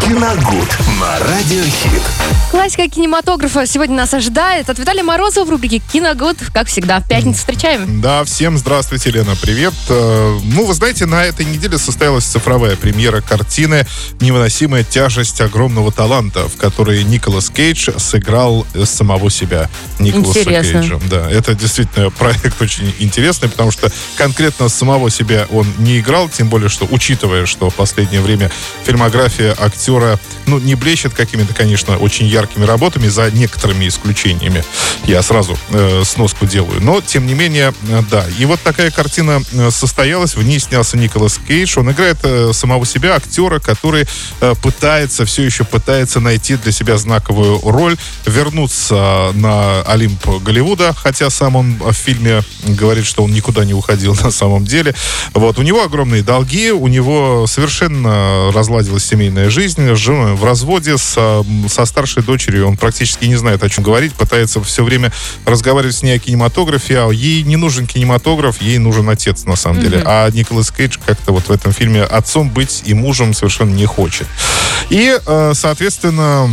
Киногуд на Радиохит. Классика кинематографа сегодня нас ожидает. От Виталия Морозова в рубрике «Киногуд». Как всегда, в пятницу встречаем. Да, всем здравствуйте, Лена, привет. Э, Ну, вы знаете, на этой неделе состоялась цифровая премьера картины «Невыносимая тяжесть огромного таланта», в которой Николас Кейдж сыграл самого себя. Николаса Интересно. Кейджа. Да, это действительно проект очень интересный, потому что конкретно самого себя он не играл, тем более, что, учитывая, что в последнее время фильмография актера, ну, не блещет какими-то, конечно, очень яркими работами, за некоторыми исключениями. Я сразу э, сноску делаю. Но, тем не менее, э, да. И вот такая картина э, состоялась. В ней снялся Николас Кейдж. Он играет э, самого себя, актера, который э, пытается, все еще пытается найти для себя знаковую роль, вернуться на Олимп Голливуда, хотя сам он в фильме говорит, что он никуда не уходил на самом деле. Вот. У него огромные долги, у него совершенно разладилась семейная жизнь, жена в разводе с, со старшей дочерью, он практически не знает, о чем говорить, пытается все время разговаривать с ней о кинематографе, а ей не нужен кинематограф, ей нужен отец, на самом деле. А Николас Кейдж как-то вот в этом фильме отцом быть и мужем совершенно не хочет. И, э, соответственно,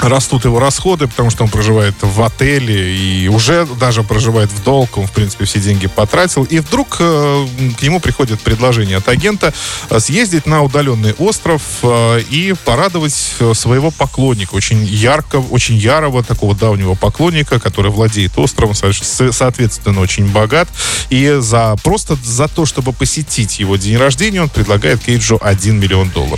растут его расходы, потому что он проживает в отеле и уже даже проживает в долг, он, в принципе, все деньги потратил. И вдруг э, к нему приходит предложение от агента э, съездить на удаленный остров э, и порадовать своего поклонника, очень ярко, очень ярого такого давнего поклонника, который владеет островом, соответственно, очень богат. И за просто за то, чтобы посетить его день рождения, он предлагает Кейджу 1 миллион долларов.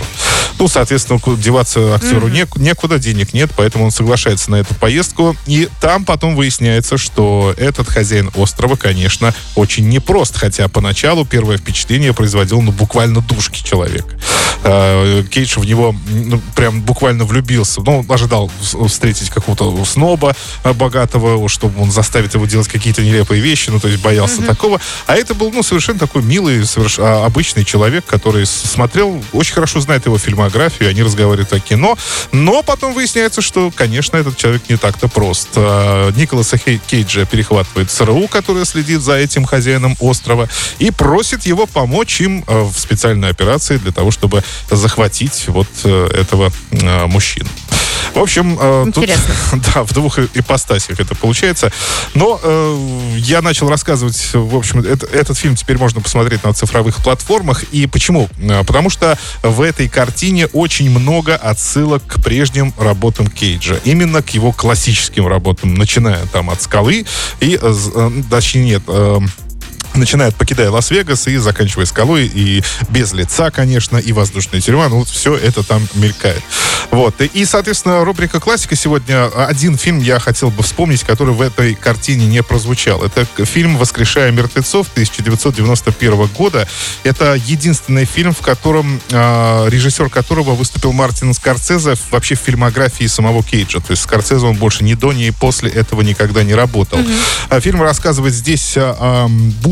Ну, соответственно, ку- деваться актеру нек- некуда, денег нет, поэтому он соглашается на эту поездку. И там потом выясняется, что этот хозяин острова, конечно, очень непрост, хотя поначалу первое впечатление производил, ну, буквально душки человека. Э, Кейдж в него ну, прям буквально влюбился. Ну, ожидал встретить какого-то сноба э, богатого, чтобы он заставит его делать какие-то нелепые вещи, ну, то есть боялся такого. А это был, ну, совершенно такой милый, соверш- а, обычный человек, который смотрел, очень хорошо знает его фильмографию, они разговаривают о кино, но потом выясняется, что, конечно, этот человек не так-то прост. А, Николаса Кейджа перехватывает ЦРУ, который следит за этим хозяином острова, и просит его помочь им э, в специальной операции для того, чтобы захватить вот э, этого э, мужчину. В общем, э, тут, да, в двух ипостасях это получается. Но э, я начал рассказывать, в общем, это- этот фильм теперь можно посмотреть на цифровых платформах. И почему? Э, Потому что в этой картине очень много отсылок к прежним работам Кейджа. Именно к его классическим работам, начиная там от «Скалы» и, э, э, точнее, нет, э, начинает покидая Лас-Вегас и заканчивая скалой, и без лица, конечно, и воздушная тюрьма, ну вот все это там мелькает. Вот. И, соответственно, рубрика «Классика» сегодня. Один фильм я хотел бы вспомнить, который в этой картине не прозвучал. Это фильм «Воскрешая мертвецов» 1991 года. Это единственный фильм, в котором а, режиссер которого выступил Мартин Скорсезе вообще в фильмографии самого Кейджа. То есть Скорсезе он больше ни до, ни после этого никогда не работал. А Фильм рассказывает здесь о, о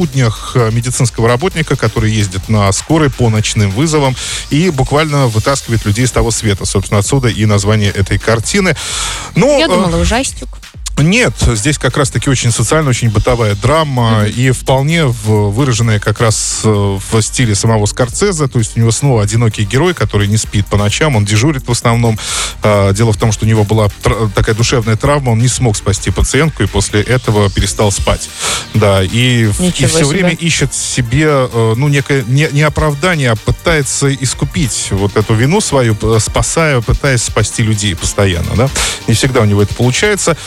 буднях э, медицинского работника, который ездит на скорой по ночным вызовам и буквально вытаскивает людей с того света. Собственно, отсюда и название этой картины. Ну, Я э, думала, ужастик. Нет, здесь как раз-таки очень социальная, очень бытовая драма и вполне выраженная как раз э, в стиле самого Скорцеза. То есть у него снова одинокий герой, который не спит по ночам, он дежурит в основном. А, Дело в том, что у него была такая душевная травма, он не смог спасти пациентку и после этого перестал спать. Да, и, и все себе. время ищет себе, э, ну, некое, не, не оправдание, а пытается искупить вот эту вину свою, спасая, пытаясь спасти людей постоянно, да. Не всегда у него это получается.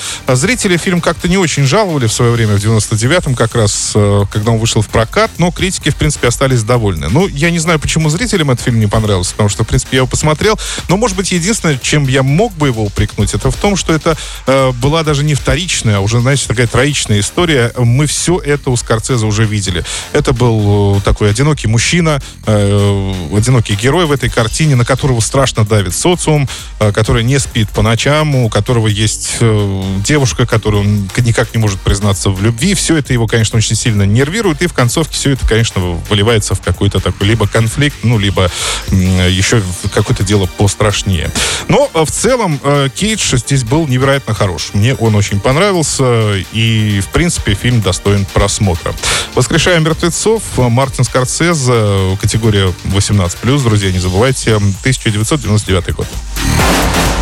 Зрители фильм как-то не очень жаловали в свое время, в 99-м как раз, э, когда он вышел в прокат, но критики, в принципе, остались довольны. Ну, я не знаю, почему зрителям этот фильм не понравился, потому что, в принципе, я его посмотрел, но, может быть, единственное, чем я мог бы его упрекнуть, это в том, что это э, была даже не вторичная, а уже, знаете, такая троичная история. Мы все это у Скорцеза уже видели. Это был э, такой одинокий мужчина, э, одинокий герой в этой картине, на которого страшно давит социум, э, который не спит по ночам, у которого есть э, девушка, девушка, которой он никак не может признаться в любви. Все это его, конечно, очень сильно нервирует, и в концовке все это, конечно, выливается в какой-то такой либо конфликт, ну, либо еще какое-то дело пострашнее. Но в целом Кейдж здесь был невероятно хорош. Мне он очень понравился, и, в принципе, фильм достоин просмотра. «Воскрешаем мертвецов», Мартин Скорсезе, категория 18+, друзья, не забывайте, 1999 год.